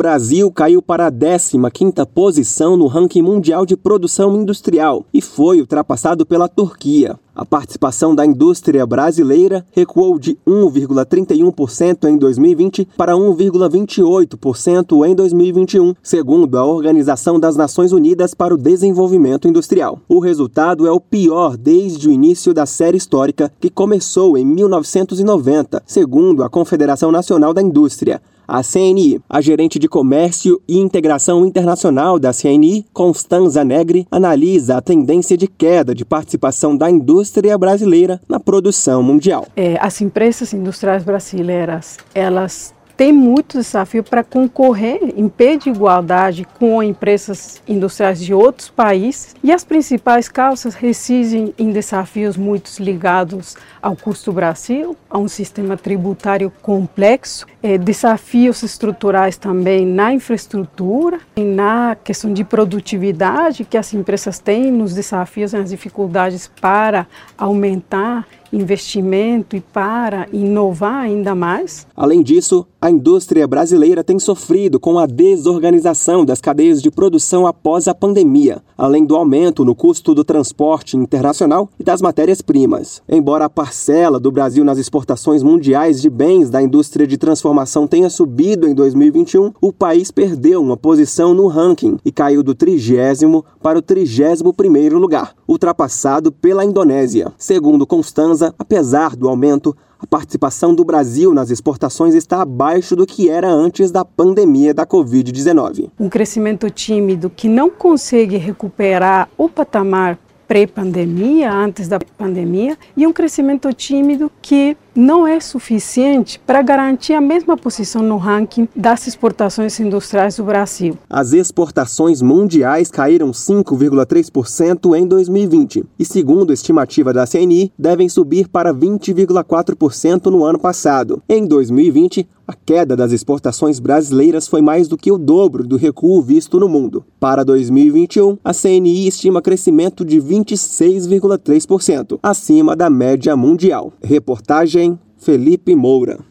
Brasil caiu para a 15ª posição no ranking mundial de produção industrial e foi ultrapassado pela Turquia. A participação da indústria brasileira recuou de 1,31% em 2020 para 1,28% em 2021, segundo a Organização das Nações Unidas para o Desenvolvimento Industrial. O resultado é o pior desde o início da série histórica, que começou em 1990, segundo a Confederação Nacional da Indústria. A CNI, a gerente de Comércio e Integração Internacional da CNI, Constanza Negri, analisa a tendência de queda de participação da indústria brasileira na produção mundial. É, as empresas industriais brasileiras, elas tem muito desafio para concorrer em pé de igualdade com empresas industriais de outros países. E as principais causas residem em desafios muito ligados ao custo Brasil, a um sistema tributário complexo, eh, desafios estruturais também na infraestrutura na questão de produtividade que as empresas têm, nos desafios e nas dificuldades para aumentar investimento e para inovar ainda mais. Além disso, a indústria brasileira tem sofrido com a desorganização das cadeias de produção após a pandemia, além do aumento no custo do transporte internacional e das matérias-primas. Embora a parcela do Brasil nas exportações mundiais de bens da indústria de transformação tenha subido em 2021, o país perdeu uma posição no ranking e caiu do trigésimo para o trigésimo primeiro lugar, ultrapassado pela Indonésia. Segundo Constanza, apesar do aumento, a participação do Brasil nas exportações está abaixo do que era antes da pandemia da Covid-19. Um crescimento tímido que não consegue recuperar o patamar pré-pandemia, antes da pandemia, e um crescimento tímido que não é suficiente para garantir a mesma posição no ranking das exportações industriais do Brasil. As exportações mundiais caíram 5,3% em 2020 e, segundo a estimativa da CNI, devem subir para 20,4% no ano passado. Em 2020, a queda das exportações brasileiras foi mais do que o dobro do recuo visto no mundo. Para 2021, a CNI estima crescimento de 26,3%, acima da média mundial. Reportagem Felipe Moura.